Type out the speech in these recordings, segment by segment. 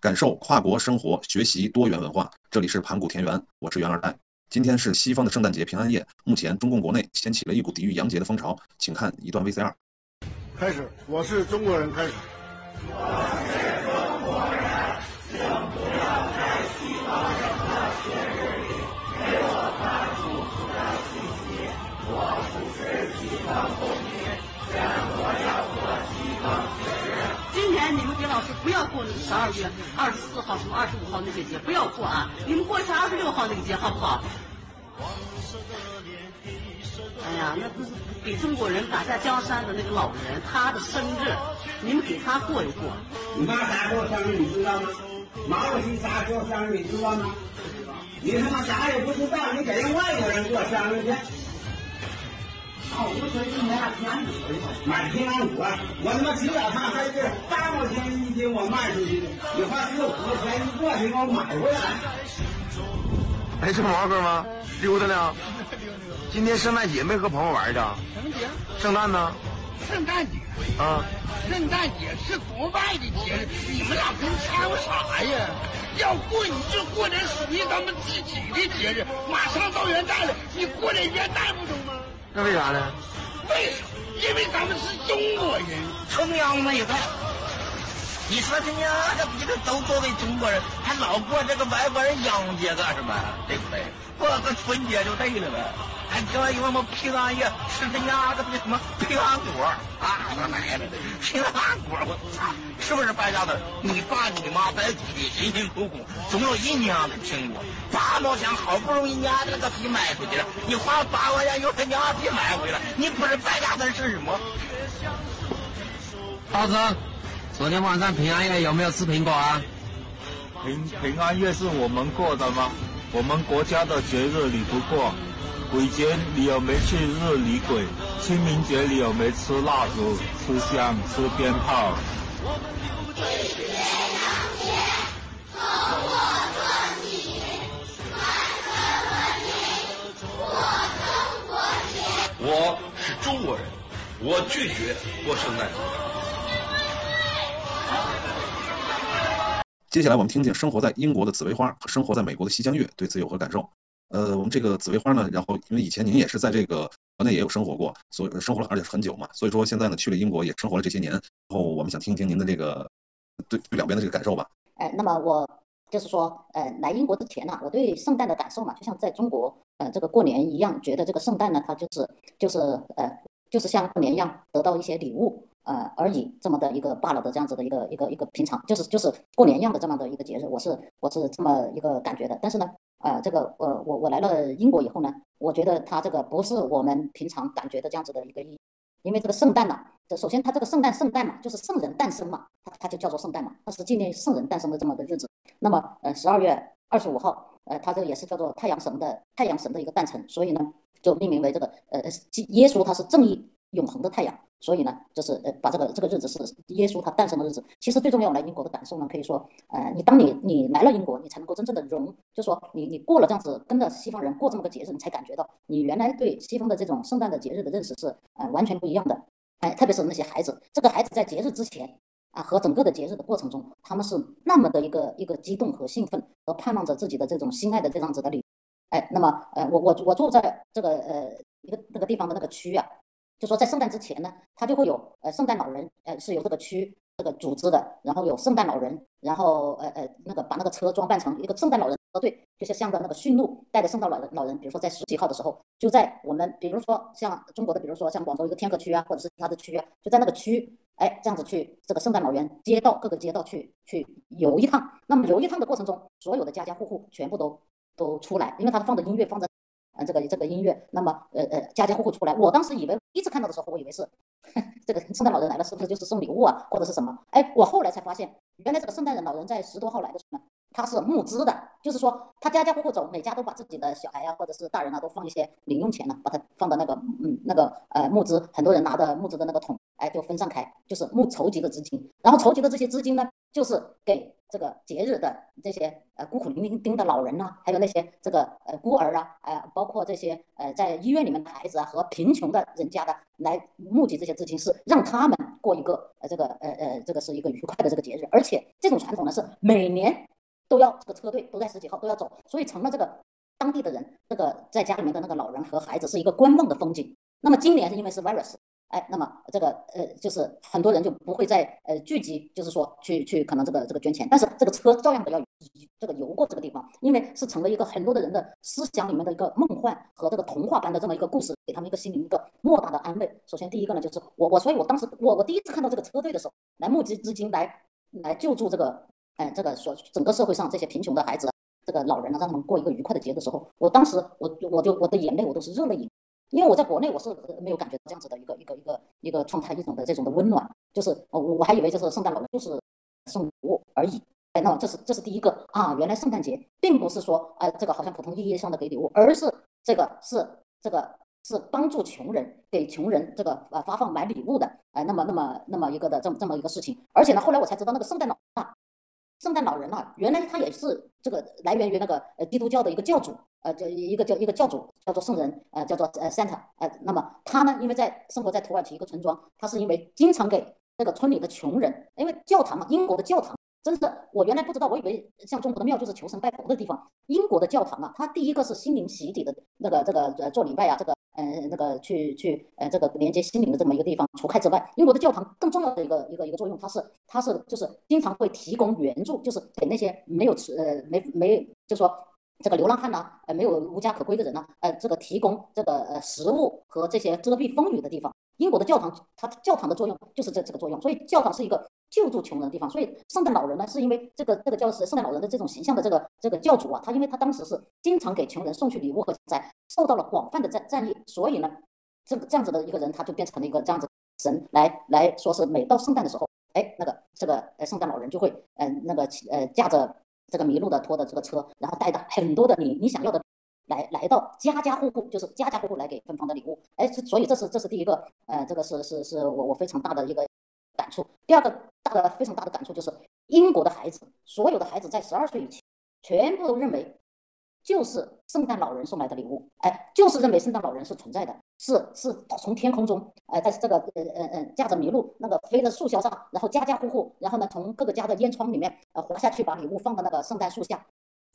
感受跨国生活，学习多元文化。这里是盘古田园，我是袁二代。今天是西方的圣诞节平安夜，目前中共国内掀起了一股抵御洋节的风潮，请看一段 VCR。开始，我是中国人，开始。今不要过那十二月二十四号什么二十五号那些节，不要过啊！你们过一下二十六号那个节好不好？哎呀，那不是给中国人打下江山的那个老人，他的生日，你们给他过一过。你妈啥时候生日你知道吗？毛主席啥时候生日你知道吗？你他妈啥也不知道，你给人外国人过生日去。哦，我说你买平安果去，买平安果，我他妈几百趟在这八毛钱一斤我卖出去的，你花四五块钱一个给我买回来。哎，这毛哥吗？溜达呢？今天圣诞节没和朋友玩去？什么节？圣诞呢？圣诞节啊，圣诞节是国外的节日，你们俩跟掺和啥呀？要过你就过点属于咱们自己的节日。马上到元旦了，你过点元旦不中吗？那为啥呢？为啥？因为咱们是中国人，崇洋媚外。你说他娘个逼的都作为中国人，还老过这个外国人洋节干什么？对不对？过个春节就对了呗。还听说有什么平安夜吃这娘个逼什么平安果啊？他奶奶的平安果，我操！是不是败家子？你爸你妈在自己辛辛苦苦种了一年的苹果，八毛钱好不容易娘的那个逼卖出去了，你花八块钱又他娘逼买回来，你不是败家子是什么？大哥，昨天晚上平安夜有没有吃苹果啊？平平安夜是我们过的吗？我们国家的节日你不过，鬼节你有没去日理鬼？清明节你有没吃蜡烛、吃香、吃鞭炮？我是中国人，我拒绝过圣诞节。接下来我们听听生活在英国的紫薇花和生活在美国的西江月对此有何感受。呃，我们这个紫薇花呢，然后因为以前您也是在这个国内也有生活过，所以生活了而且是很久嘛，所以说现在呢去了英国也生活了这些年，然后我们想听一听您的这个对对两边的这个感受吧。呃，那么我就是说，呃，来英国之前呢，我对圣诞的感受嘛，就像在中国呃这个过年一样，觉得这个圣诞呢，它就是就是呃就是像过年一样得到一些礼物。呃，而已这么的一个罢了的这样子的一个一个一个平常，就是就是过年一样的这么的一个节日，我是我是这么一个感觉的。但是呢，呃，这个呃我我来了英国以后呢，我觉得它这个不是我们平常感觉的这样子的一个意义，因为这个圣诞呢，这首先它这个圣诞圣诞嘛，就是圣人诞生嘛，它它就叫做圣诞嘛，它是纪念圣人诞生的这么个日子。那么呃十二月二十五号，呃它这个也是叫做太阳神的太阳神的一个诞辰，所以呢就命名为这个呃耶稣他是正义永恒的太阳。所以呢，就是呃，把这个这个日子是耶稣他诞生的日子。其实最重要来英国的感受呢，可以说，呃，你当你你来了英国，你才能够真正的融，就说你你过了这样子跟着西方人过这么个节日，你才感觉到你原来对西方的这种圣诞的节日的认识是呃完全不一样的。哎，特别是那些孩子，这个孩子在节日之前啊和整个的节日的过程中，他们是那么的一个一个激动和兴奋，和盼望着自己的这种心爱的这样子的礼。哎，那么呃，我我我住在这个呃一个那个地方的那个区啊。就说在圣诞之前呢，他就会有呃圣诞老人，呃是由这个区这个组织的，然后有圣诞老人，然后呃呃那个把那个车装扮成一个圣诞老人车队，就是像着那个驯鹿带着圣诞老人老人，比如说在十几号的时候，就在我们比如说像中国的，比如说像广州一个天河区啊，或者是其他的区啊，就在那个区，哎这样子去这个圣诞老人街道各个街道去去游一趟，那么游一趟的过程中，所有的家家户户全部都都出来，因为他放的音乐放在。嗯，这个这个音乐，那么呃呃，家家户户出来，我当时以为，第一次看到的时候，我以为是 这个圣诞老人来了，是不是就是送礼物啊，或者是什么？哎，我后来才发现，原来这个圣诞老人在十多号来的时候呢，他是募资的，就是说他家家户户走，每家都把自己的小孩啊，或者是大人啊，都放一些零用钱呢，把它放到那个嗯那个呃募资，很多人拿着募资的那个桶，哎，就分散开，就是募筹集的资金，然后筹集的这些资金呢，就是给这个节日的这些呃孤苦伶仃的老人呐，还有那些这个呃孤儿啊，呃，包括这些呃在医院里面的孩子啊和贫穷的人家的来募集这些资金，是让他们过一个呃这个呃呃这个是一个愉快的这个节日，而且这种传统呢是每年都要这个车队都在十几号都要走，所以成了这个当地的人这个在家里面的那个老人和孩子是一个观望的风景。那么今年是因为是 virus。哎，那么这个呃，就是很多人就不会再呃聚集，就是说去去可能这个这个捐钱，但是这个车照样的要这个游过这个地方，因为是成了一个很多的人的思想里面的一个梦幻和这个童话般的这么一个故事，给他们一个心灵一个莫大的安慰。首先第一个呢，就是我我所以我当时我我第一次看到这个车队的时候，来募集资金来来救助这个哎这个所整个社会上这些贫穷的孩子，这个老人呢，让他们过一个愉快的节的时候，我当时我我就我的眼泪我都是热泪盈。因为我在国内我是没有感觉到这样子的一个一个一个一个状态，一种的这种的温暖，就是我我还以为就是圣诞老人就是送礼物而已，哎，那么这是这是第一个啊，原来圣诞节并不是说哎这个好像普通意义上的给礼物，而是这个是这个是帮助穷人，给穷人这个呃发放买礼物的，哎，那么那么那么一个的这么这么一个事情，而且呢后来我才知道那个圣诞老啊。圣诞老人啊，原来他也是这个来源于那个呃基督教的一个教主，呃，叫一个叫一个教主叫做圣人，呃，叫做呃 Santa，呃，那么他呢，因为在生活在土耳其一个村庄，他是因为经常给这个村里的穷人，因为教堂嘛，英国的教堂。真是，我原来不知道，我以为像中国的庙就是求神拜佛的地方。英国的教堂啊，它第一个是心灵洗礼的那个这个呃做礼拜啊，这个嗯那个去去呃这个连接心灵的这么一个地方。除开之外，英国的教堂更重要的一个一个一个作用，它是它是就是经常会提供援助，就是给那些没有吃呃没没就说这个流浪汉呐，呃没有无家可归的人呢，呃这个提供这个呃食物和这些遮蔽风雨的地方。英国的教堂，它教堂的作用就是这这个作用，所以教堂是一个救助穷人的地方。所以圣诞老人呢，是因为这个这个教是圣诞老人的这种形象的这个这个教主啊，他因为他当时是经常给穷人送去礼物和财，受到了广泛的赞赞誉，所以呢，这个这样子的一个人，他就变成了一个这样子神来来说是每到圣诞的时候，哎，那个这个呃圣诞老人就会嗯那个呃驾着这个麋鹿的拖的这个车，然后带着很多的你你想要的。来来到家家户户，就是家家户户来给芬芳的礼物，哎，所以这是这是第一个，呃，这个是是是我我非常大的一个感触。第二个大的非常大的感触就是，英国的孩子，所有的孩子在十二岁以前，全部都认为就是圣诞老人送来的礼物，哎，就是认为圣诞老人是存在的，是是从天空中，哎，在这个呃呃呃驾着麋鹿那个飞的树梢上，然后家家户户，然后呢从各个家的烟囱里面呃滑下去，把礼物放到那个圣诞树下。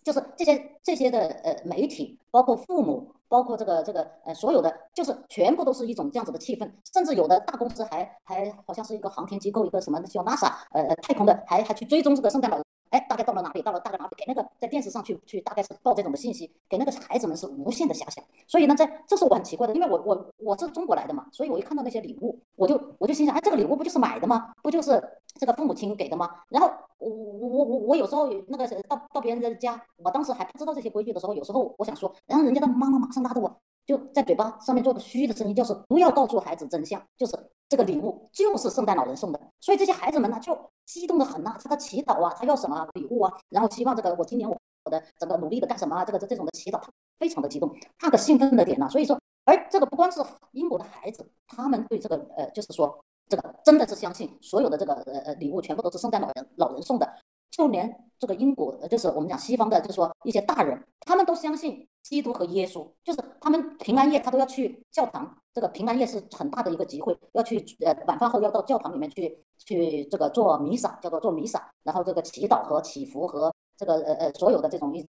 就是这些这些的呃媒体，包括父母，包括这个这个呃所有的，就是全部都是一种这样子的气氛，甚至有的大公司还还好像是一个航天机构，一个什么叫 NASA，呃太空的，还还去追踪这个圣诞老人。哎，大概到了哪里？到了大概哪里？给那个在电视上去去，大概是报这种的信息，给那个孩子们是无限的遐想。所以呢，在这是我很奇怪的，因为我我我是中国来的嘛，所以我一看到那些礼物，我就我就心想，哎，这个礼物不就是买的吗？不就是这个父母亲给的吗？然后我我我我我有时候那个到到别人的家，我当时还不知道这些规矩的时候，有时候我想说，然后人家的妈妈马上拉着我。就在嘴巴上面做个虚的声音，就是不要告诉孩子真相，就是这个礼物就是圣诞老人送的，所以这些孩子们呢就激动的很呐，他的祈祷啊，他要什么礼物啊，然后希望这个我今年我的整个努力的干什么啊，这个这这种的祈祷，他非常的激动，那个兴奋的点呢，所以说，而这个不光是英国的孩子，他们对这个呃，就是说这个真的是相信所有的这个呃呃礼物全部都是圣诞老人老人送的。就连这个英国，就是我们讲西方的，就是说一些大人，他们都相信基督和耶稣，就是他们平安夜他都要去教堂。这个平安夜是很大的一个集会，要去呃晚饭后要到教堂里面去去这个做弥撒，叫做做弥撒，然后这个祈祷和祈福和这个呃呃所有的这种一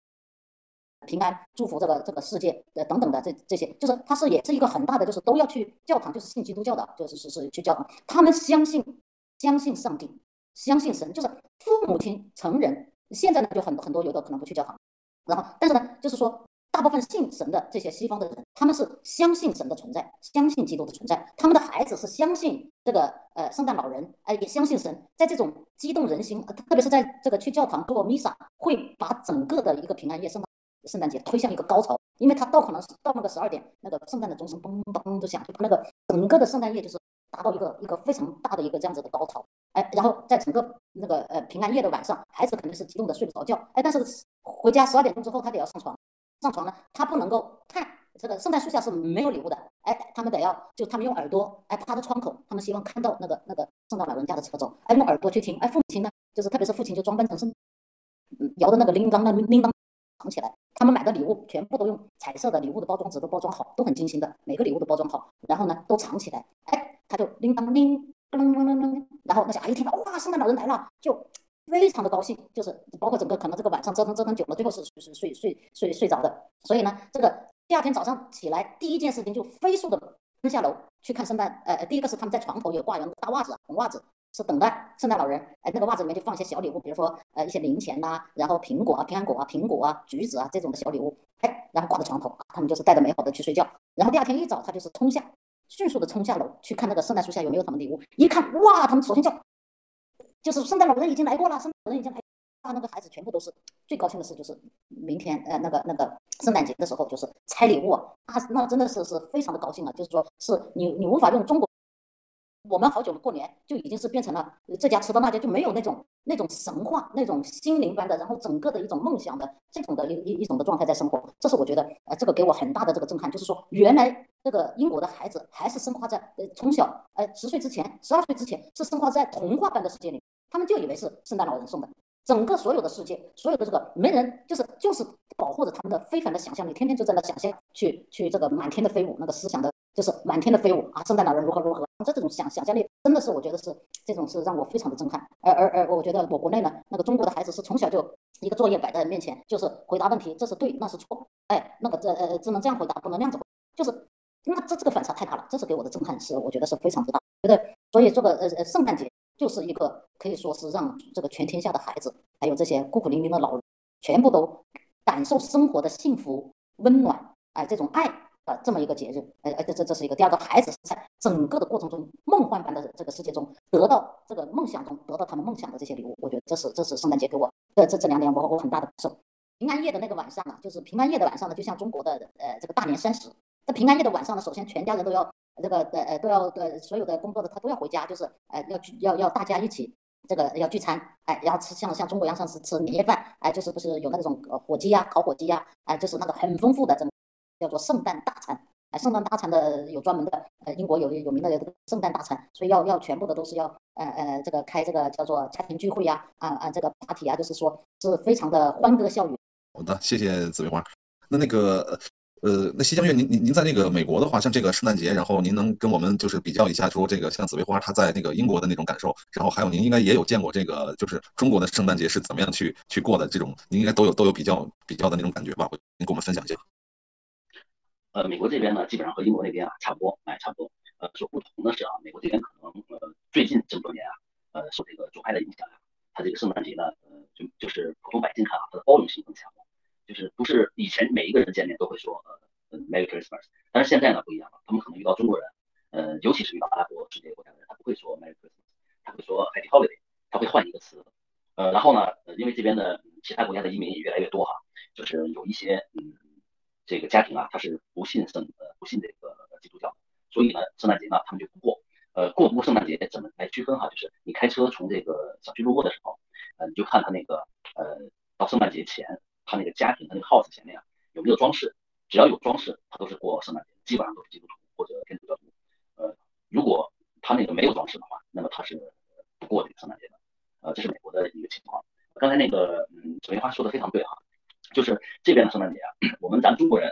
平安祝福这个这个世界呃等等的这这些，就是他是也是一个很大的，就是都要去教堂，就是信基督教的，就是是是去教堂，他们相信相信上帝。相信神就是父母亲成人，现在呢就很很多有的可能不去教堂，然后但是呢就是说大部分信神的这些西方的人，他们是相信神的存在，相信基督的存在，他们的孩子是相信这个呃圣诞老人，哎也相信神，在这种激动人心，特别是在这个去教堂做弥撒，会把整个的一个平安夜圣诞圣诞节推向一个高潮，因为他到可能是到那个十二点，那个圣诞的钟声嘣嘣的响，就把那个整个的圣诞夜就是。达到一个一个非常大的一个这样子的高潮，哎，然后在整个那个呃平安夜的晚上，孩子肯定是激动的睡不着觉，哎，但是回家十二点钟之后他得要上床，上床呢，他不能够看这个圣诞树下是没有礼物的，哎，他们得要就他们用耳朵，哎，趴着窗口，他们希望看到那个那个圣诞老人家的车走，哎，用耳朵去听，哎，父亲呢，就是特别是父亲就装扮成圣，嗯，摇的那个铃铛，那铃铛藏起来，他们买的礼物全部都用彩色的礼物的包装纸都包装好，都很精心的，每个礼物都包装好，然后呢都藏起来，哎，他就铃铛铃，铃铃铃铃，然后那小孩一听到哇，圣诞老人来了，就非常的高兴，就是包括整个可能这个晚上折腾折腾久了，最后是是睡睡睡睡着的，所以呢，这个。第二天早上起来，第一件事情就飞速的奔下楼去看圣诞。呃，第一个是他们在床头有挂有大袜子，红袜子，是等待圣诞老人。哎，那个袜子里面就放一些小礼物，比如说呃一些零钱呐，然后苹果啊、平安果啊、苹果啊、橘子啊这种的小礼物。哎，然后挂在床头，他们就是带着美好的去睡觉。然后第二天一早，他就是冲下，迅速的冲下楼去看那个圣诞树下有没有他们礼物。一看，哇，他们首先叫，就是圣诞老人已经来过了，圣诞老人已经来。他那个孩子全部都是最高兴的事，就是明天呃那个那个圣诞节的时候，就是拆礼物啊，那真的是是非常的高兴啊。就是说是你你无法用中国，我们好久过年就已经是变成了这家吃到那家，就没有那种那种神话、那种心灵般的，然后整个的一种梦想的这种的一一一种的状态在生活。这是我觉得呃这个给我很大的这个震撼，就是说原来这个英国的孩子还是生活在呃从小呃十岁之前、十二岁之前是生活在童话般的世界里，他们就以为是圣诞老人送的。整个所有的世界，所有的这个没人，就是就是保护着他们的非凡的想象力，天天就在那想象，去去这个满天的飞舞，那个思想的，就是满天的飞舞啊！圣诞老人如何如何，这这种想想象力真的是，我觉得是这种是让我非常的震撼。而而而，我觉得我国内呢，那个中国的孩子是从小就一个作业摆在面前，就是回答问题，这是对，那是错，哎，那个这呃只能这样回答，不能那样子，就是那这这个反差太大了，这是给我的震撼，是我觉得是非常之大。觉得所以这个呃呃圣诞节。就是一个可以说是让这个全天下的孩子，还有这些孤苦伶仃的老人，全部都感受生活的幸福、温暖，哎，这种爱这么一个节日，哎哎，这这这是一个。第二个，孩子在整个的过程中，梦幻般的这个世界中，得到这个梦想中得到他们梦想的这些礼物，我觉得这是这是圣诞节给我的这这两年我我很大的感受。平安夜的那个晚上啊，就是平安夜的晚上呢，就像中国的呃这个大年三十，在平安夜的晚上呢，首先全家人都要。这个呃呃都要呃所有的工作的他都要回家，就是呃要去要要大家一起这个要聚餐，哎，然后吃像像中国一样像是吃年夜饭，哎，就是不是有那种火鸡呀、烤火鸡呀，哎，就是那个很丰富的这种叫做圣诞大餐，哎，圣诞大餐的有专门的，呃，英国有有名的圣诞大餐，所以要要全部的都是要呃呃这个开这个叫做家庭聚会呀，啊啊这个 party 啊，就是说是非常的欢歌笑语。好的，谢谢紫薇花。那那个。呃，那西江月，您您您在那个美国的话，像这个圣诞节，然后您能跟我们就是比较一下，说这个像紫薇花她在那个英国的那种感受，然后还有您应该也有见过这个就是中国的圣诞节是怎么样去去过的这种，您应该都有都有比较比较的那种感觉吧？您跟我们分享一下。呃，美国这边呢，基本上和英国那边啊差不多，哎，差不多。呃，所不同的是啊，美国这边可能呃最近这么多年啊，呃受这个左派的影响啊，它这个圣诞节呢，呃就就是普通百姓看啊，它的包容性更强。就是不是以前每一个人见面都会说呃 Merry Christmas，但是现在呢不一样了，他们可能遇到中国人，呃，尤其是遇到阿拉伯世界国家的人，他不会说 Merry Christmas，他会说 Happy Holiday，他会换一个词，呃，然后呢，呃，因为这边的其他国家的移民也越来越多哈，就是有一些嗯这个家庭啊，他是不信圣呃不信这个基督教，所以呢，圣诞节呢他们就不过，呃，过不过圣诞节怎么来区分哈？就是你开车从这个小区路过的时候，呃，你就看他那个呃到圣诞节前。他那个家庭，他那个 house 前面啊有没有装饰？只要有装饰，他都是过圣诞节，基本上都是基督徒或者天主教徒。呃，如果他那个没有装饰的话，那么他是不过这个圣诞节的。呃，这是美国的一个情况。刚才那个嗯，紫薇花说的非常对哈，就是这边的圣诞节啊，我们咱中国人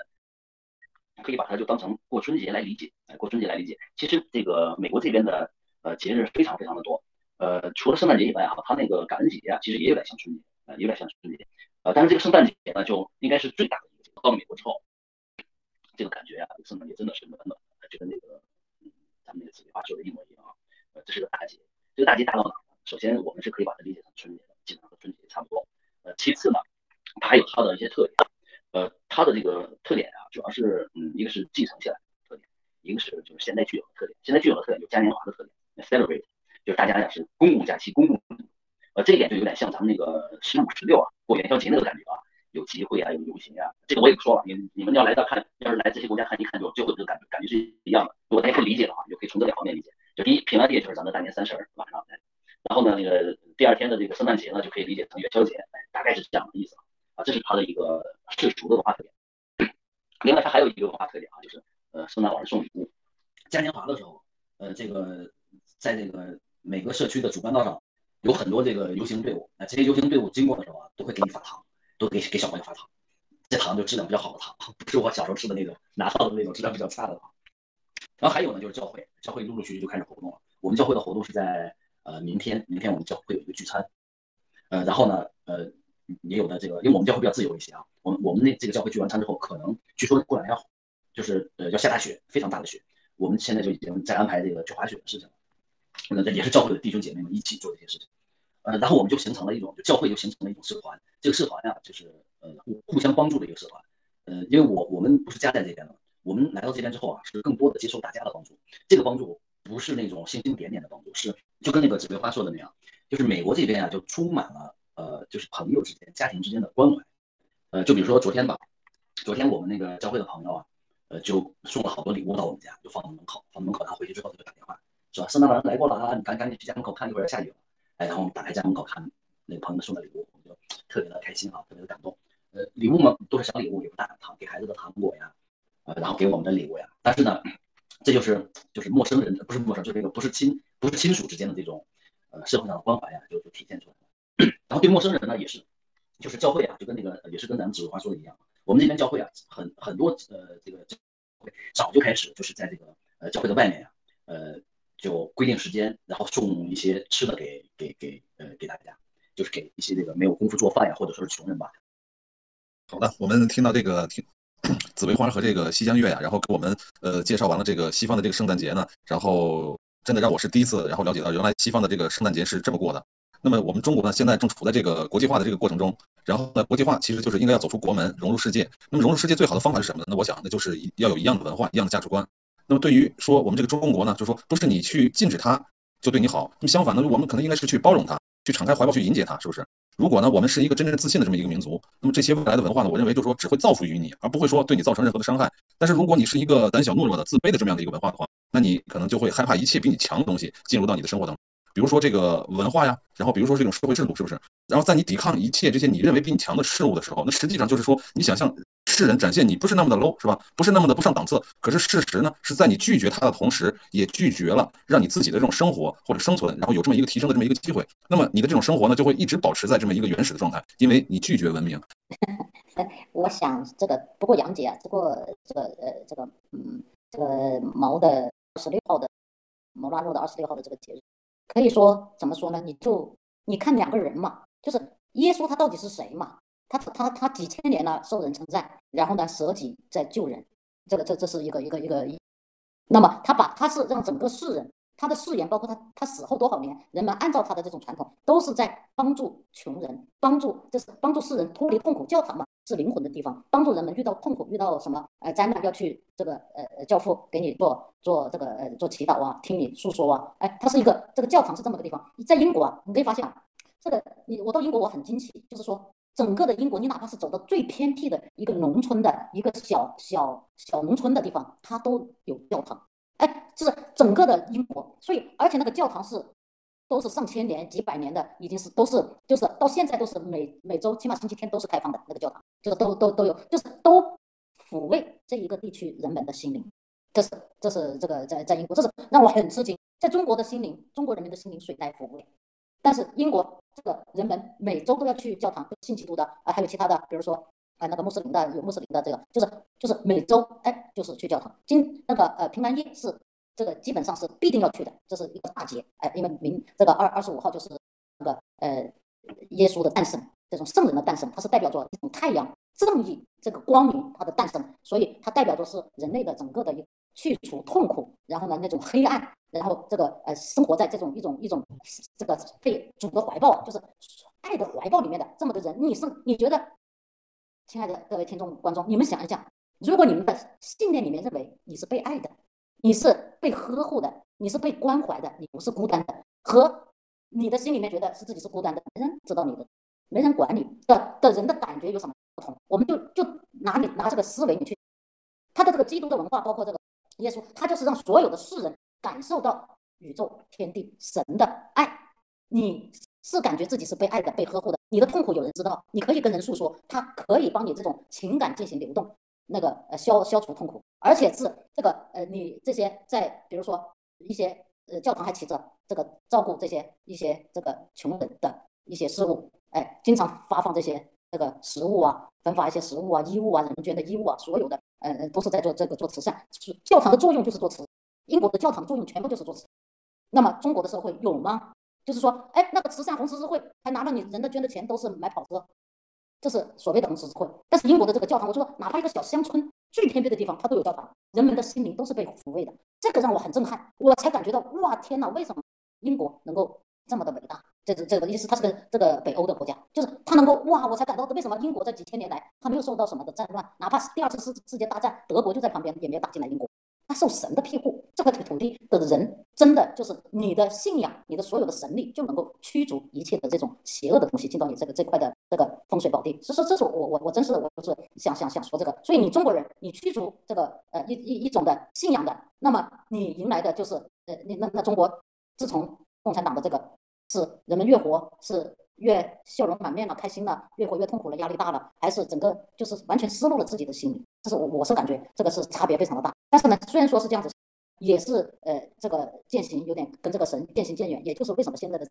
可以把它就当成过春节来理解，过春节来理解。其实这个美国这边的呃节日非常非常的多。呃，除了圣诞节以外哈，他那个感恩节啊，其实也有点像春节，呃，有点像春节。呃，但是这个圣诞节呢，就应该是最大的一个节。到了美国之后，这个感觉啊，圣诞节真的是暖暖的，就跟那个，嗯，咱们那个紫薇花说的一模一样啊。呃，这是个大节，这个大节大到哪？首先，我们是可以把它理解成春节，基本上和春节差不多。呃，其次呢，它还有它的一些特点。呃，它的这个特点啊，主要是，嗯，一个是继承下来特点，一个是就是现在具有的特点。现在具有的特点有嘉年华的特点，celebrate，就是大家呀是公共假期，公共。呃，这一点就有点像咱们那个十五、十六啊，过元宵节那个感觉啊，有集会啊，有游行啊。这个我也不说了，你你们要来到看，要是来这些国家看一看，就就会这个感觉，感觉是一样的。如果大家不理解的话，就可以从这两方面理解。就第一，平安夜就是咱的大年三十晚上，然后呢，那个第二天的这个圣诞节呢，就可以理解成元宵节，哎，大概是这样的意思。啊这是它的一个世俗的文化特点。另外，它还有一个文化特点啊，就是呃，圣诞老人送礼物。嘉年华的时候，呃，这个在这个每个社区的主干道上有很多这个游行队伍，那这些游行队伍经过的时候啊，都会给你发糖，都给给小朋友发糖。这糖就质量比较好的糖，不是我小时候吃的那种拿到的那种质量比较差的糖。然后还有呢，就是教会，教会陆陆续续就开始活动了。我们教会的活动是在呃明天，明天我们教会有一个聚餐，呃，然后呢，呃，也有的这个，因为我们教会比较自由一些啊，我们我们那这个教会聚完餐之后，可能据说过两天要就是呃要下大雪，非常大的雪，我们现在就已经在安排这个去滑雪的事情了。那这也是教会的弟兄姐妹们一起做这些事情，呃，然后我们就形成了一种，就教会就形成了一种社团，这个社团呀，就是呃互互相帮助的一个社团，呃，因为我我们不是家在这边的。我们来到这边之后啊，是更多的接受大家的帮助。这个帮助不是那种星星点点的帮助，是就跟那个紫薇花说的那样，就是美国这边啊，就充满了呃，就是朋友之间、家庭之间的关怀。呃，就比如说昨天吧，昨天我们那个教会的朋友啊，呃，就送了好多礼物到我们家，就放在门口，放门口。然后回去之后他就打电话，说？圣诞老人来过了啊，你赶赶紧去家门口看，一会儿要下雨了。哎，然后我们打开家门口看那个朋友们送的礼物，我们就特别的开心啊，特别的感动。呃，礼物嘛都是小礼物，也不大，糖给孩子的糖果呀。呃，然后给我们的礼物呀，但是呢，这就是就是陌生人，不是陌生，就这个不是亲，不是亲属之间的这种呃社会上的关怀呀，就就体现出来了。然后对陌生人呢，也是，就是教会啊，就跟那个也是跟咱们指挥花说的一样，我们这边教会啊，很很多呃这个早就开始就是在这个呃教会的外面呀，呃就规定时间，然后送一些吃的给给给呃给大家，就是给一些这个没有功夫做饭呀，或者说是穷人吧。好的，我们听到这个听。紫薇花和这个西江月呀，然后给我们呃介绍完了这个西方的这个圣诞节呢，然后真的让我是第一次，然后了解到原来西方的这个圣诞节是这么过的。那么我们中国呢，现在正处在这个国际化的这个过程中，然后呢，国际化其实就是应该要走出国门，融入世界。那么融入世界最好的方法是什么呢？那我想那就是要有一样的文化，一样的价值观。那么对于说我们这个中国呢，就是说不是你去禁止它就对你好，那么相反呢，我们可能应该是去包容它，去敞开怀抱去迎接它，是不是？如果呢，我们是一个真正自信的这么一个民族，那么这些未来的文化呢，我认为就是说只会造福于你，而不会说对你造成任何的伤害。但是如果你是一个胆小懦弱的、自卑的这么样的一个文化的话，那你可能就会害怕一切比你强的东西进入到你的生活当中，比如说这个文化呀，然后比如说这种社会制度，是不是？然后在你抵抗一切这些你认为比你强的事物的时候，那实际上就是说你想向。世人展现你不是那么的 low 是吧？不是那么的不上档次。可是事实呢，是在你拒绝他的同时，也拒绝了让你自己的这种生活或者生存，然后有这么一个提升的这么一个机会。那么你的这种生活呢，就会一直保持在这么一个原始的状态，因为你拒绝文明。我想这个，不过杨姐啊，不过这个呃，这个嗯，这个毛的二十六号的毛拉肉的二十六号的这个节日，可以说怎么说呢？你就你看两个人嘛，就是耶稣他到底是谁嘛？他他他几千年了受人称赞，然后呢舍己在救人，这个这这是一个一个一个一，那么他把他是让整个世人，他的誓言包括他他死后多少年，人们按照他的这种传统，都是在帮助穷人，帮助就是帮助世人脱离痛苦。教堂嘛是灵魂的地方，帮助人们遇到痛苦遇到什么呃灾难要去这个呃教父给你做做这个呃做祈祷啊，听你诉说啊，哎，它是一个这个教堂是这么个地方。在英国啊，你可以发现啊，这个你我到英国我很惊奇，就是说。整个的英国，你哪怕是走到最偏僻的一个农村的一个小小小农村的地方，它都有教堂。哎，就是整个的英国，所以而且那个教堂是都是上千年、几百年的，已经是都是就是到现在都是每每周起码星期天都是开放的那个教堂，就是都都都有，就是都抚慰这一个地区人们的心灵。这是这是这个在在英国，这是让我很吃惊。在中国的心灵，中国人民的心灵，谁来抚慰？但是英国这个人们每周都要去教堂，信基督的啊，还有其他的，比如说啊那个穆斯林的，有穆斯林的这个，就是就是每周哎就是去教堂。今那个呃平安夜是这个基本上是必定要去的，这是一个大节哎，因为明这个二二十五号就是那个呃耶稣的诞生，这种圣人的诞生，它是代表着一种太阳正义这个光明它的诞生，所以它代表着是人类的整个的一去除痛苦，然后呢那种黑暗。然后这个呃，生活在这种一种一种这个被主的怀抱，就是爱的怀抱里面的这么个人，你是你觉得，亲爱的各位听众观众，你们想一想，如果你们的信念里面认为你是被爱的，你是被呵护的，你是被关怀的，你不是孤单的，和你的心里面觉得是自己是孤单的，没人知道你的，没人管你的的人的感觉有什么不同？我们就就拿你拿这个思维你去，他的这个基督的文化，包括这个耶稣，他就是让所有的世人。感受到宇宙、天地、神的爱，你是感觉自己是被爱的、被呵护的。你的痛苦有人知道，你可以跟人诉说，他可以帮你这种情感进行流动。那个呃消消除痛苦，而且是这个呃你这些在比如说一些呃教堂还起着这个照顾这些一些这个穷人的一些事务，哎，经常发放这些这个食物啊，分发一些食物啊、衣物啊、人捐的衣物啊，所有的呃都是在做这个做慈善，教堂的作用就是做慈，英国的教堂作用全部就是做慈，那么中国的社会有吗？就是说，哎，那个慈善红十字会还拿了你人的捐的钱，都是买跑车，这是所谓的红十字会。但是英国的这个教堂，我就说哪怕一个小乡村最偏僻的地方，它都有教堂，人们的心灵都是被抚慰的，这个让我很震撼，我才感觉到哇天哪，为什么英国能够这么的伟大？这这这个意思，它是个这个北欧的国家，就是它能够哇，我才感到为什么英国这几千年来它没有受到什么的战乱，哪怕是第二次世世界大战，德国就在旁边也没有打进来英国。他受神的庇护，这块土地的人真的就是你的信仰，你的所有的神力就能够驱逐一切的这种邪恶的东西进到你这个这块的这个风水宝地。所以说，这是我我我真是我就是想想想说这个。所以你中国人，你驱逐这个呃一一一种的信仰的，那么你迎来的就是呃你那那中国自从共产党的这个是人们越活是。越笑容满面了，开心了，越活越痛苦了，压力大了，还是整个就是完全失落了自己的心理，这是我我是感觉这个是差别非常的大。但是呢，虽然说是这样子，也是呃这个渐行有点跟这个神渐行渐远，也就是为什么现在的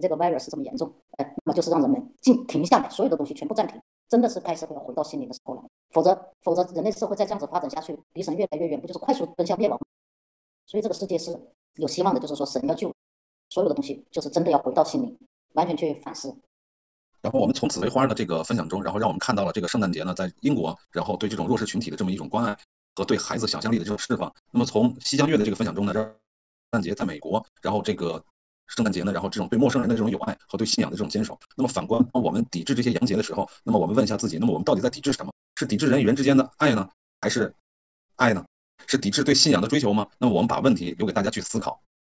这个 virus 这么严重，呃，那么就是让人们静停下来，所有的东西全部暂停，真的是开始要回到心灵的时候了。否则否则人类社会再这样子发展下去，离神越来越远，不就是快速奔向灭亡？所以这个世界是有希望的，就是说神要救所有的东西，就是真的要回到心灵。完全去反思。然后我们从紫薇花的这个分享中，然后让我们看到了这个圣诞节呢，在英国，然后对这种弱势群体的这么一种关爱和对孩子想象力的这种释放。那么从西江月的这个分享中呢，圣诞节在美国，然后这个圣诞节呢，然后这种对陌生人的这种友爱和对信仰的这种坚守。那么反观我们抵制这些洋节的时候，那么我们问一下自己，那么我们到底在抵制什么？是抵制人与人之间的爱呢，还是爱呢？是抵制对信仰的追求吗？那么我们把问题留给大家去思考。